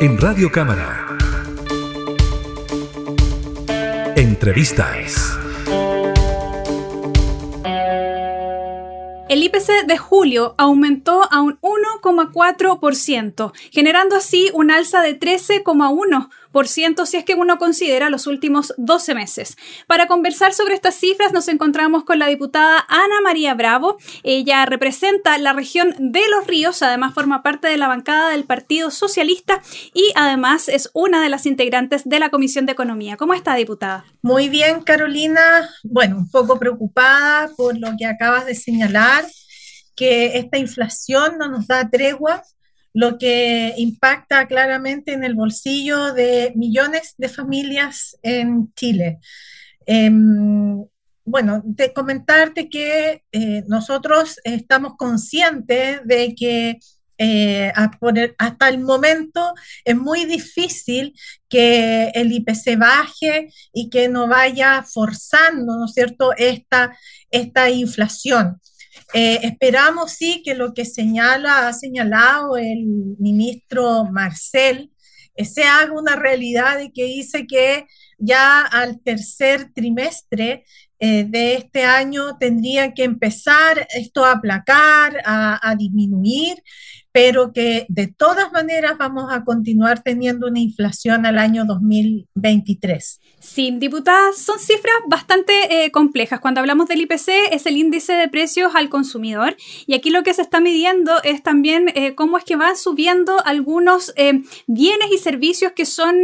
en Radio Cámara. Entrevistas. El IPC de julio aumentó a un 1,4%, generando así un alza de 13,1% si es que uno considera los últimos 12 meses. Para conversar sobre estas cifras nos encontramos con la diputada Ana María Bravo. Ella representa la región de Los Ríos, además forma parte de la bancada del Partido Socialista y además es una de las integrantes de la Comisión de Economía. ¿Cómo está, diputada? Muy bien, Carolina. Bueno, un poco preocupada por lo que acabas de señalar, que esta inflación no nos da tregua lo que impacta claramente en el bolsillo de millones de familias en Chile. Em, bueno, de comentarte que eh, nosotros estamos conscientes de que eh, hasta el momento es muy difícil que el IPC baje y que no vaya forzando, ¿no es cierto?, esta, esta inflación. Eh, esperamos, sí, que lo que señala, ha señalado el ministro Marcel eh, haga una realidad y que dice que ya al tercer trimestre eh, de este año tendría que empezar esto a aplacar, a, a disminuir pero que de todas maneras vamos a continuar teniendo una inflación al año 2023. Sí, diputadas, son cifras bastante eh, complejas. Cuando hablamos del IPC es el índice de precios al consumidor y aquí lo que se está midiendo es también eh, cómo es que van subiendo algunos eh, bienes y servicios que son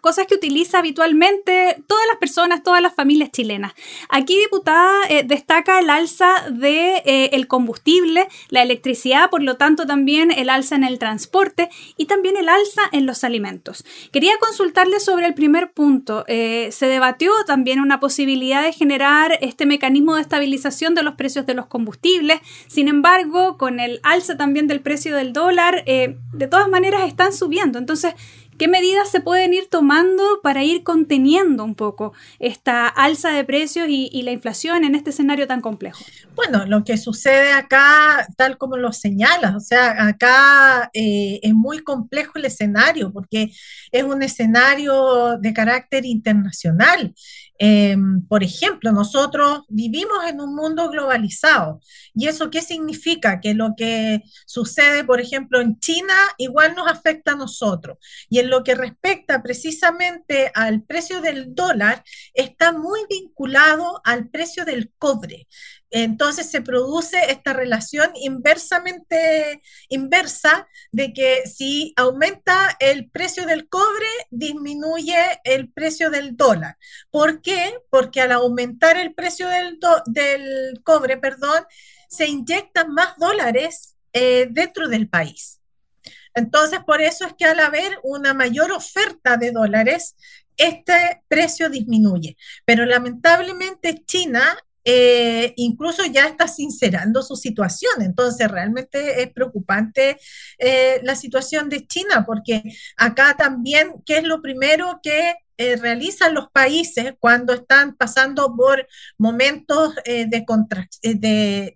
cosas que utiliza habitualmente todas las personas, todas las familias chilenas. Aquí, diputada, destaca el alza del el combustible, la electricidad, por lo tanto también el alza en el transporte y también el alza en los alimentos. Quería consultarle sobre el primer punto. Se debatió también una posibilidad de generar este mecanismo de estabilización de los precios de los combustibles. Sin embargo, con el alza también del precio del dólar, eh, de todas maneras están subiendo. Entonces, ¿Qué medidas se pueden ir tomando para ir conteniendo un poco esta alza de precios y, la inflación en este escenario tan complejo? Bueno, lo que sucede acá, tal como lo señalas, o sea, acá eh, es muy complejo el escenario porque es un escenario de carácter internacional. Em, por ejemplo, nosotros vivimos en un mundo globalizado. ¿Y eso qué significa? Que lo que sucede, por ejemplo, en China igual nos afecta a nosotros. Y en lo que respecta precisamente al precio del dólar, está muy vinculado al precio del cobre. Entonces se produce esta relación inversamente inversa de que si aumenta el precio del cobre, disminuye el precio del dólar. ¿Por qué? Porque al aumentar el precio del, del cobre, perdón, se inyectan más dólares eh, dentro del país. Entonces, por eso es que al haber una mayor oferta de dólares, este precio disminuye. Pero lamentablemente China eh, incluso ya está sincerando su situación. Entonces, realmente es preocupante eh, la situación de China, porque acá también, ¿qué es lo primero que eh, realizan los países cuando están pasando por momentos de,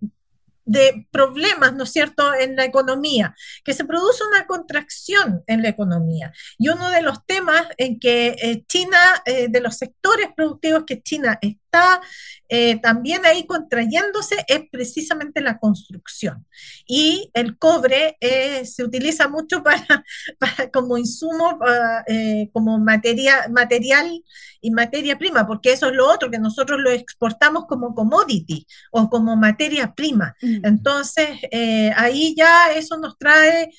de, problemas, ¿no es cierto?, en la economía, que se produce una contracción en la economía. Y uno de los temas en que China, de los sectores productivos que China está eh, también ahí contrayéndose es precisamente la construcción. Y el cobre eh, se utiliza mucho para, como insumo, eh, como materia, material y materia prima, porque eso es lo otro, que nosotros lo exportamos como commodity o como materia prima. Mm. Entonces, ahí ya eso nos trae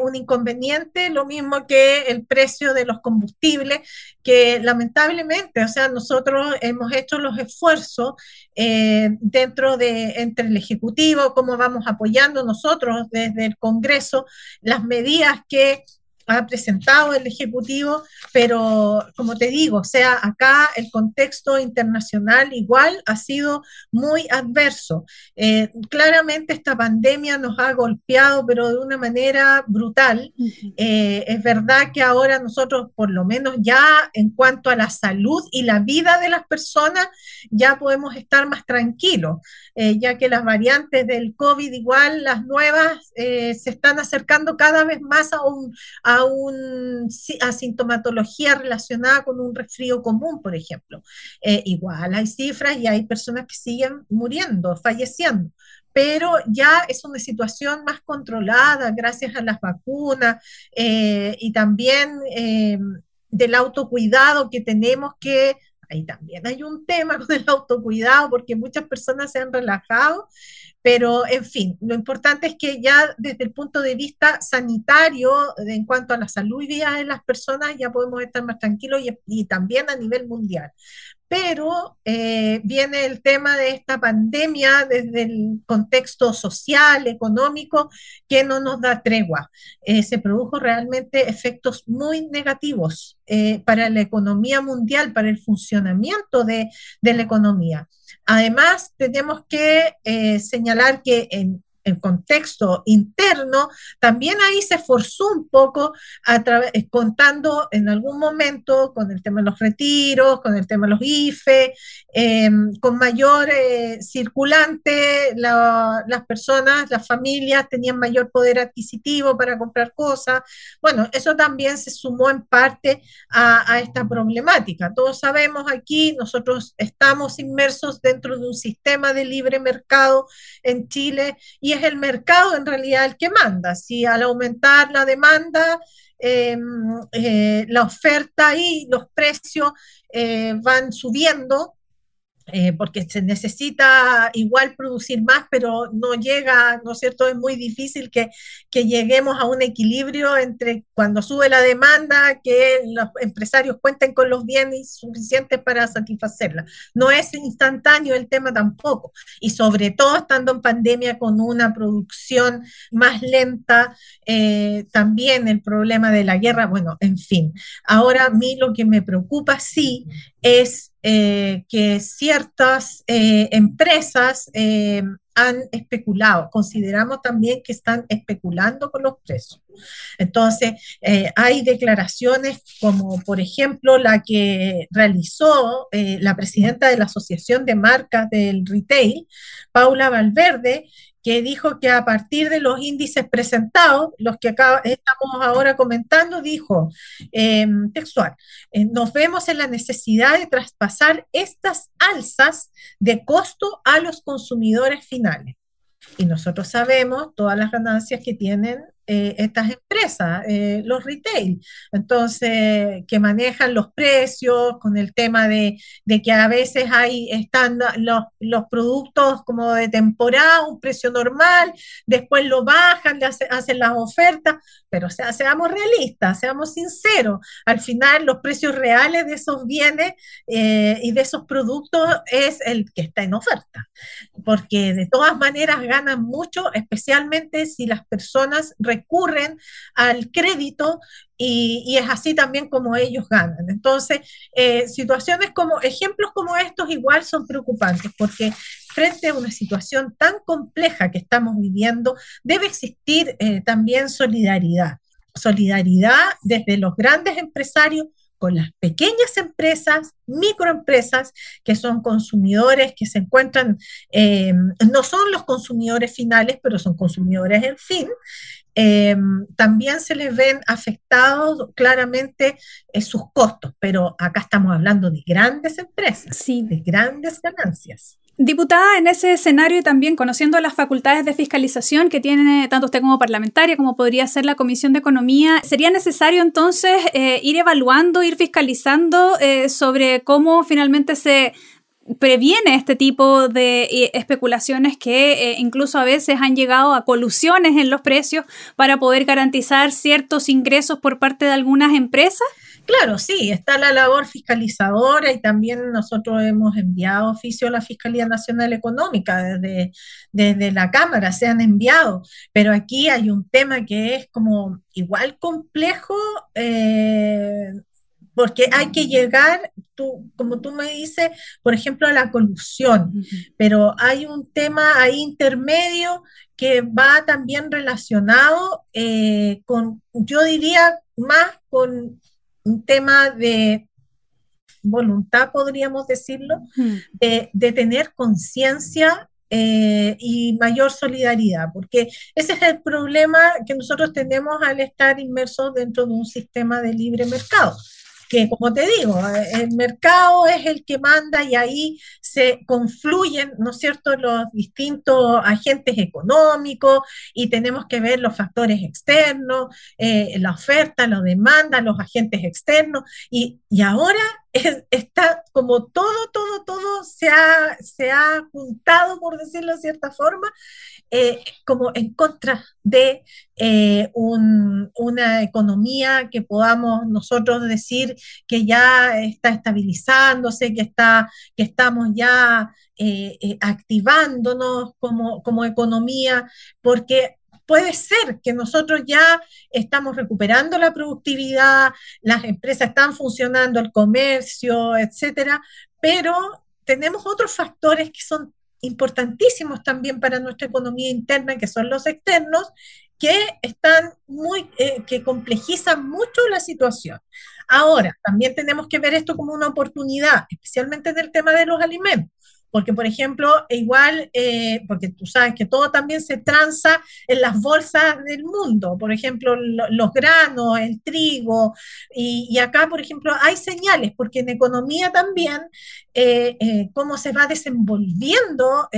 un inconveniente, lo mismo que el precio de los combustibles, que lamentablemente, o sea, nosotros hemos hecho los esfuerzos eh, dentro de, entre el Ejecutivo, cómo vamos apoyando nosotros desde el Congreso las medidas que ha presentado el Ejecutivo, pero como te digo, o sea, acá el contexto internacional igual ha sido muy adverso. Eh, claramente esta pandemia nos ha golpeado, pero de una manera brutal. Eh, es verdad que ahora nosotros, por lo menos ya en cuanto a la salud y la vida de las personas, ya podemos estar más tranquilos, eh, ya que las variantes del COVID igual, las nuevas, se están acercando cada vez más a un... A a una asintomatología relacionada con un resfrío común, por ejemplo. Eh, igual hay cifras y hay personas que siguen muriendo, falleciendo, pero ya es una situación más controlada gracias a las vacunas eh, y también eh, del autocuidado que tenemos que ahí también hay un tema con el autocuidado porque muchas personas se han relajado pero, en fin, lo importante es que ya desde el punto de vista sanitario, en cuanto a la salud y vida de las personas, ya podemos estar más tranquilos y, también a nivel mundial. Pero eh, viene el tema de esta pandemia desde el contexto social, económico, que no nos da tregua. Eh, se produjo realmente efectos muy negativos eh, para la economía mundial, para el funcionamiento de, la economía. Además, tenemos que señalar que en el contexto interno, también ahí se forzó un poco a eh, contando en algún momento con el tema de los retiros, con el tema de los IFE, em, con mayor eh, circulante, las personas, las familias tenían mayor poder adquisitivo para comprar cosas. Bueno, eso también se sumó en parte a, a esta problemática. Todos sabemos aquí, nosotros estamos inmersos dentro de un sistema de libre mercado en Chile y es el mercado en realidad el que manda. Si al aumentar la demanda, em, eh, la oferta y los precios eh, van subiendo, eh, porque se necesita igual producir más, pero no llega, ¿no es cierto? Es muy difícil que, que, lleguemos a un equilibrio entre cuando sube la demanda, que los empresarios cuenten con los bienes suficientes para satisfacerla. No es instantáneo el tema tampoco, y sobre todo estando en pandemia con una producción más lenta, eh, también el problema de la guerra, bueno, en fin. Ahora a mí lo que me preocupa sí es eh, que ciertas eh, empresas eh, han especulado. Consideramos también que están especulando con los precios. Entonces, hay declaraciones como, por ejemplo, la que realizó la presidenta de la Asociación de Marcas del Retail, Paula Valverde, que dijo que a partir de los índices presentados, los que acá estamos ahora comentando, dijo em, textual, eh, nos vemos en la necesidad de traspasar estas alzas de costo a los consumidores finales. Y nosotros sabemos todas las ganancias que tienen eh, estas empresas, eh, los retail, entonces, que manejan los precios con el tema de, que a veces hay, están los, los, productos como de temporada, un precio normal, después lo bajan, le hacen las ofertas, pero sea, seamos realistas, seamos sinceros, al final los precios reales de esos bienes eh, y de esos productos es el que está en oferta, porque de todas maneras ganan mucho, especialmente si las personas recurren al crédito y, es así también como ellos ganan. Entonces, eh, situaciones como, ejemplos como estos igual son preocupantes porque frente a una situación tan compleja que estamos viviendo, debe existir eh, también solidaridad. Solidaridad desde los grandes empresarios con las pequeñas empresas, microempresas, que son consumidores que se encuentran, eh, no son los consumidores finales, pero son consumidores en fin, eh, también se les ven afectados claramente eh, sus costos, pero acá estamos hablando de grandes empresas, de grandes ganancias. Diputada, en ese escenario y también conociendo las facultades de fiscalización que tiene tanto usted como parlamentaria, como podría ser la Comisión de Economía, ¿sería necesario entonces eh, ir evaluando, ir fiscalizando sobre cómo finalmente se previene este tipo de eh, especulaciones que eh, incluso a veces han llegado a colusiones en los precios para poder garantizar ciertos ingresos por parte de algunas empresas? Claro, sí, está la labor fiscalizadora y también nosotros hemos enviado oficio a la Fiscalía Nacional Económica desde, desde la Cámara, se han enviado, pero aquí hay un tema que es como igual complejo. Eh, porque hay que llegar, tú, como tú me dices, por ejemplo, a la colusión, pero hay un tema ahí intermedio que va también relacionado eh, con, yo diría, más con un tema de voluntad, podríamos decirlo, de, tener conciencia eh, y mayor solidaridad, porque ese es el problema que nosotros tenemos al estar inmersos dentro de un sistema de libre mercado que como te digo, el mercado es el que manda y ahí se confluyen, ¿no es cierto?, los distintos agentes económicos y tenemos que ver los factores externos, eh, la oferta, la demanda, los agentes externos y, y ahora está como todo, todo, todo se ha, se ha juntado, por decirlo de cierta forma, eh, como en contra de eh, una economía que podamos nosotros decir que ya está estabilizándose, que, está, que estamos ya eh, activándonos como, como economía, porque puede ser que nosotros ya estamos recuperando la productividad, las empresas están funcionando, el comercio, etcétera, pero tenemos otros factores que son importantísimos también para nuestra economía interna, que son los externos, que están muy, eh, que complejizan mucho la situación. Ahora, también tenemos que ver esto como una oportunidad, especialmente en el tema de los alimentos porque por ejemplo, igual, eh, porque tú sabes que todo también se transa en las bolsas del mundo, por ejemplo, los granos, el trigo, y, acá, por ejemplo, hay señales, porque en economía también, eh, eh, cómo se va desenvolviendo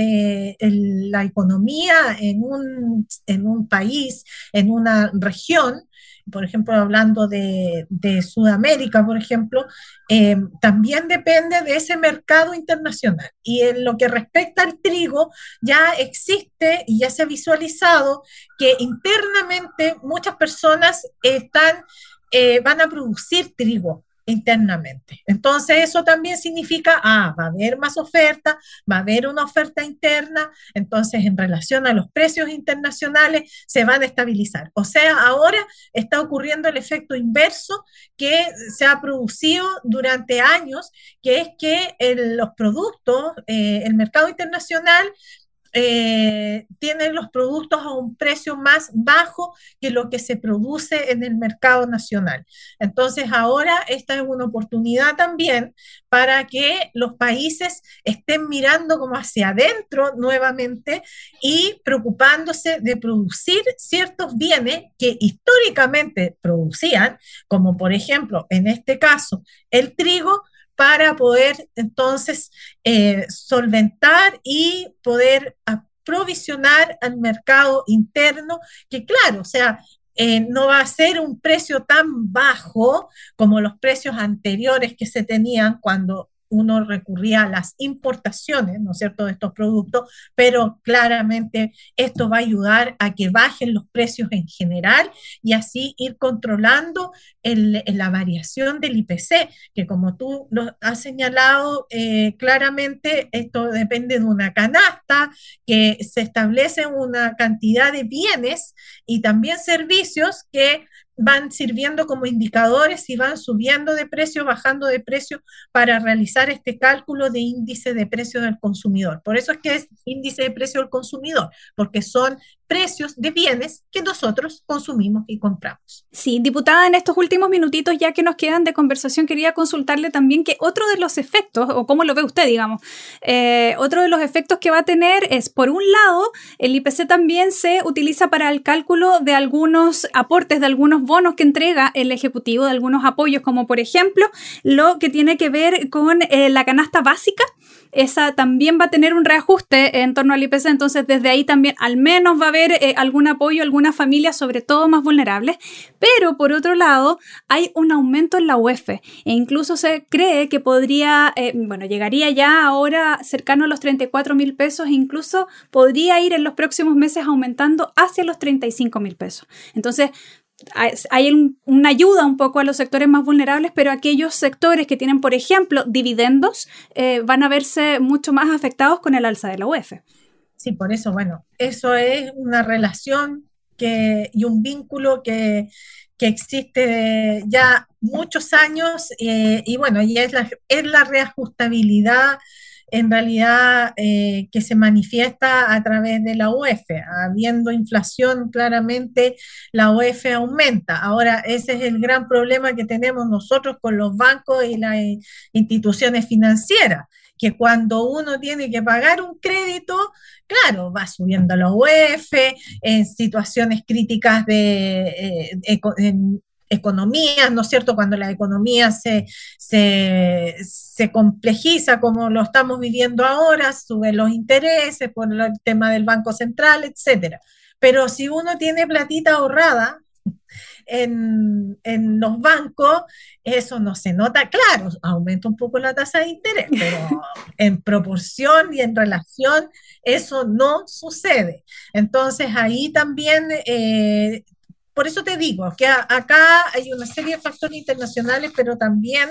la economía en un, en un país, en una región, por ejemplo, hablando de, Sudamérica, por ejemplo, eh, también depende de ese mercado internacional. Y en lo que respecta al trigo, ya existe y ya se ha visualizado que internamente muchas personas están, eh, van a producir trigo internamente. Entonces eso también significa, ah, va a haber más oferta, va a haber una oferta interna, entonces en relación a los precios internacionales se van a estabilizar. O sea, ahora está ocurriendo el efecto inverso que se ha producido durante años, que es que los productos, eh, el mercado internacional, eh, tienen los productos a un precio más bajo que lo que se produce en el mercado nacional. Entonces, ahora esta es una oportunidad también para que los países estén mirando como hacia adentro nuevamente y preocupándose de producir ciertos bienes que históricamente producían, como por ejemplo, en este caso, el trigo, para poder entonces eh, solventar y poder aprovisionar al mercado interno, que claro, o sea, eh, no va a ser un precio tan bajo como los precios anteriores que se tenían cuando uno recurría a las importaciones, ¿no es cierto?, de estos productos, pero claramente esto va a ayudar a que bajen los precios en general y así ir controlando la variación del IPC, que como tú lo has señalado eh, claramente, esto depende de una canasta que se establece una cantidad de bienes y también servicios que van sirviendo como indicadores y van subiendo de precio, bajando de precio para realizar este cálculo de índice de precio del consumidor. Por eso es que es índice de precio del consumidor, porque son precios de bienes que nosotros consumimos y compramos. Sí, diputada, en estos últimos minutitos ya que nos quedan de conversación, quería consultarle también que otro de los efectos, o cómo lo ve usted, digamos, eh, otro de los efectos que va a tener es, por un lado, el IPC también se utiliza para el cálculo de algunos aportes, de algunos bonos que entrega el Ejecutivo, de algunos apoyos, como por ejemplo lo que tiene que ver con eh, la canasta básica esa también va a tener un reajuste en torno al IPC, entonces desde ahí también al menos va a haber eh, algún apoyo a algunas familias, sobre todo más vulnerables, pero por otro lado hay un aumento en la UEF e incluso se cree que podría, eh, bueno, llegaría ya ahora cercano a los 34 mil pesos e incluso podría ir en los próximos meses aumentando hacia los 35 mil pesos. Entonces, hay una ayuda un poco a los sectores más vulnerables, pero aquellos sectores que tienen, por ejemplo, dividendos, eh, van a verse mucho más afectados con el alza de la UEF. Sí, por eso, bueno, eso es una relación que, y un vínculo que, que existe ya muchos años eh, y bueno, y es la, es la reajustabilidad en realidad eh, que se manifiesta a través de la UEF. Habiendo inflación, claramente la UEF aumenta. Ahora, ese es el gran problema que tenemos nosotros con los bancos y las instituciones financieras que cuando uno tiene que pagar un crédito, claro, va subiendo la UEF, en situaciones críticas de eh, economías, ¿no es cierto? Cuando la economía se, se, se, complejiza como lo estamos viviendo ahora, suben los intereses por el tema del Banco Central, etcétera. Pero si uno tiene platita ahorrada, en, en, los bancos, eso no se nota, claro, aumenta un poco la tasa de interés, pero en proporción y en relación, eso no sucede. Entonces ahí también eh, por eso te digo que acá hay una serie de factores internacionales, pero también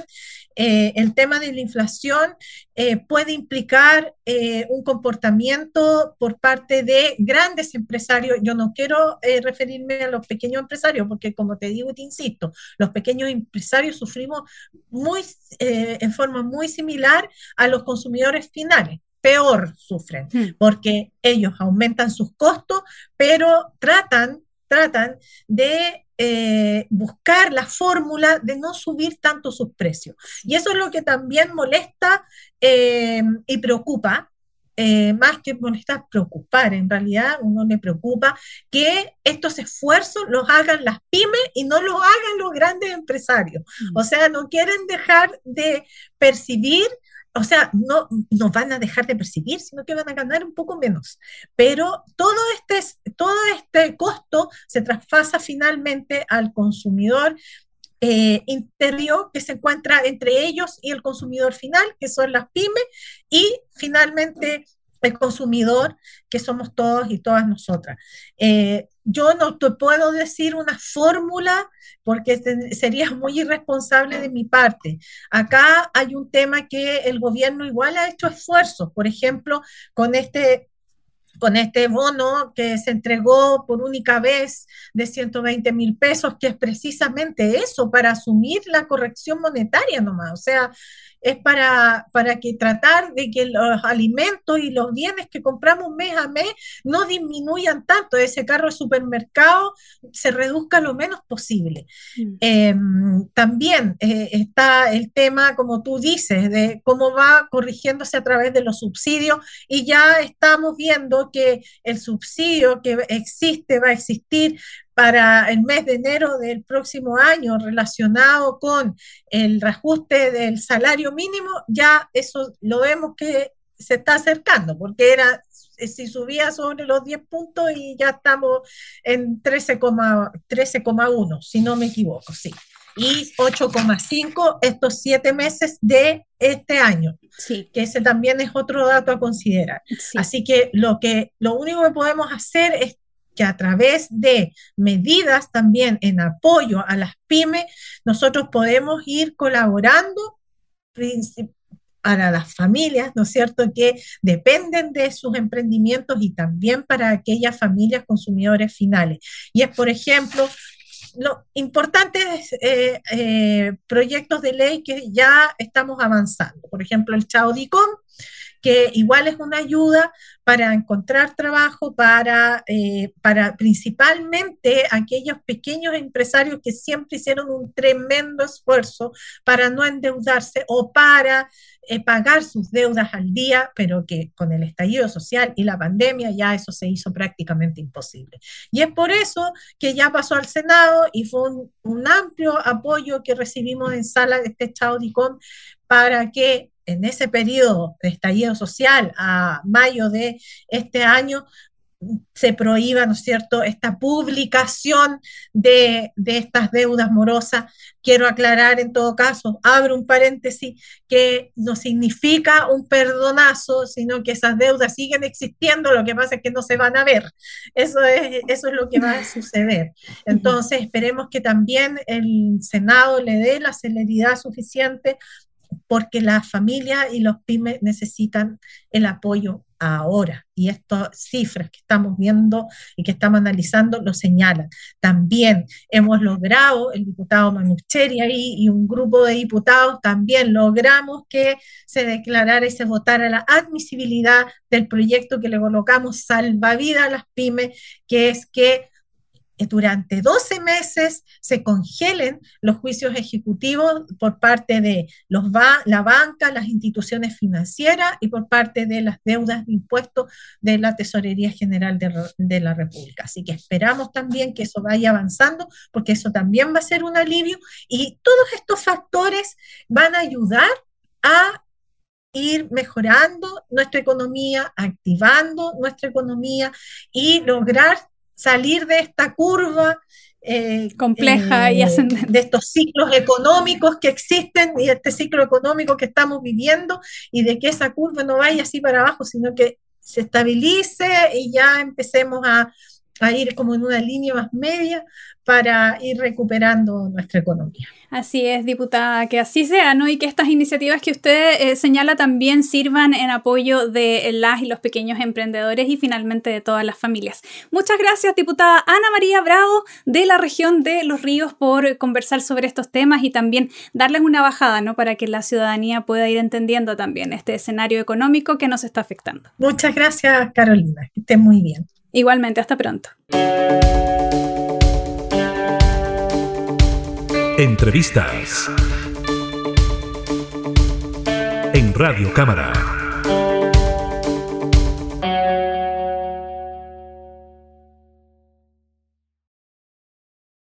eh, el tema de la inflación eh, puede implicar eh, un comportamiento por parte de grandes empresarios. Yo no quiero referirme a los pequeños empresarios, porque como te digo y te insisto, los pequeños empresarios sufrimos muy, en forma muy similar a los consumidores finales peor sufren, hmm. porque ellos aumentan sus costos, pero tratan tratan de eh, buscar la fórmula de no subir tanto sus precios. Y eso es lo que también molesta eh, y preocupa. Eh, más que molestar, preocupar, en realidad uno le preocupa que estos esfuerzos los hagan las pymes y no los hagan los grandes empresarios. Mm. O sea, no quieren dejar de percibir o sea, no, no van a dejar de percibir, sino que van a ganar un poco menos. Pero todo este, todo este costo se traspasa finalmente al consumidor eh, interior que se encuentra entre ellos y el consumidor final, que son las pymes, y finalmente el consumidor, que somos todos y todas nosotras. Eh, yo no te puedo decir una fórmula porque sería muy irresponsable de mi parte. Acá hay un tema que el gobierno igual ha hecho esfuerzos, por ejemplo, con este con este bono que se entregó por única vez de 120 mil pesos, que es precisamente eso, para asumir la corrección monetaria nomás. O sea, es para, para que tratar de que los alimentos y los bienes que compramos mes a mes no disminuyan tanto, ese carro de supermercado se reduzca lo menos posible. Mm. Em, también eh, está el tema, como tú dices, de cómo va corrigiéndose a través de los subsidios y ya estamos viendo que el subsidio que existe va a existir para el mes de enero del próximo año relacionado con el reajuste del salario mínimo, ya eso lo vemos que se está acercando, porque era si subía sobre los 10 puntos y ya estamos en 13,1, si no me equivoco, sí. Y 8,5 estos siete meses de este año, sí. que ese también es otro dato a considerar. Así que lo, que lo único que podemos hacer es que a través de medidas también en apoyo a las pymes, nosotros podemos ir colaborando para las familias, ¿no es cierto?, que dependen de sus emprendimientos y también para aquellas familias consumidores finales. Y es, por ejemplo, los importantes eh, eh, proyectos de ley que ya estamos avanzando. Por ejemplo, el Chaudicom, que igual es una ayuda para encontrar trabajo, para, eh, para principalmente aquellos pequeños empresarios que siempre hicieron un tremendo esfuerzo para no endeudarse o para eh, pagar sus deudas al día, pero que con el estallido social y la pandemia ya eso se hizo prácticamente imposible. Y es por eso que ya pasó al Senado y fue un, un amplio apoyo que recibimos en sala de este Chaudicom para que en ese periodo de estallido social a mayo de este año se prohíba, ¿no es cierto?, esta publicación de, estas deudas morosas. Quiero aclarar en todo caso, abro un paréntesis, que no significa un perdonazo, sino que esas deudas siguen existiendo, lo que pasa es que no se van a ver. Eso es, eso es lo que va a suceder. Entonces, esperemos que también el Senado le dé la celeridad suficiente porque las familias y los pymes necesitan el apoyo ahora. Y estas cifras que estamos viendo y que estamos analizando lo señalan. También hemos logrado, el diputado Manucheri ahí y un grupo de diputados también logramos que se declarara y se votara la admisibilidad del proyecto que le colocamos salvavidas a las pymes, que es que durante 12 meses se congelen los juicios ejecutivos por parte de los la banca, las instituciones financieras y por parte de las deudas de impuestos de la Tesorería General de, de la República. Así que esperamos también que eso vaya avanzando porque eso también va a ser un alivio y todos estos factores van a ayudar a ir mejorando nuestra economía, activando nuestra economía y lograr salir de esta curva eh, compleja y eh, de estos ciclos económicos que existen y este ciclo económico que estamos viviendo y de que esa curva no vaya así para abajo, sino que se estabilice y ya empecemos a, a ir como en una línea más media para ir recuperando nuestra economía. Así es, diputada, que así sea, ¿no? Y que estas iniciativas que usted eh, señala también sirvan en apoyo de las y los pequeños emprendedores y finalmente de todas las familias. Muchas gracias, diputada Ana María Bravo de la región de Los Ríos por conversar sobre estos temas y también darles una bajada, ¿no? Para que la ciudadanía pueda ir entendiendo también este escenario económico que nos está afectando. Muchas gracias, Carolina. Que esté muy bien. Igualmente, hasta pronto. Entrevistas en Radio Cámara.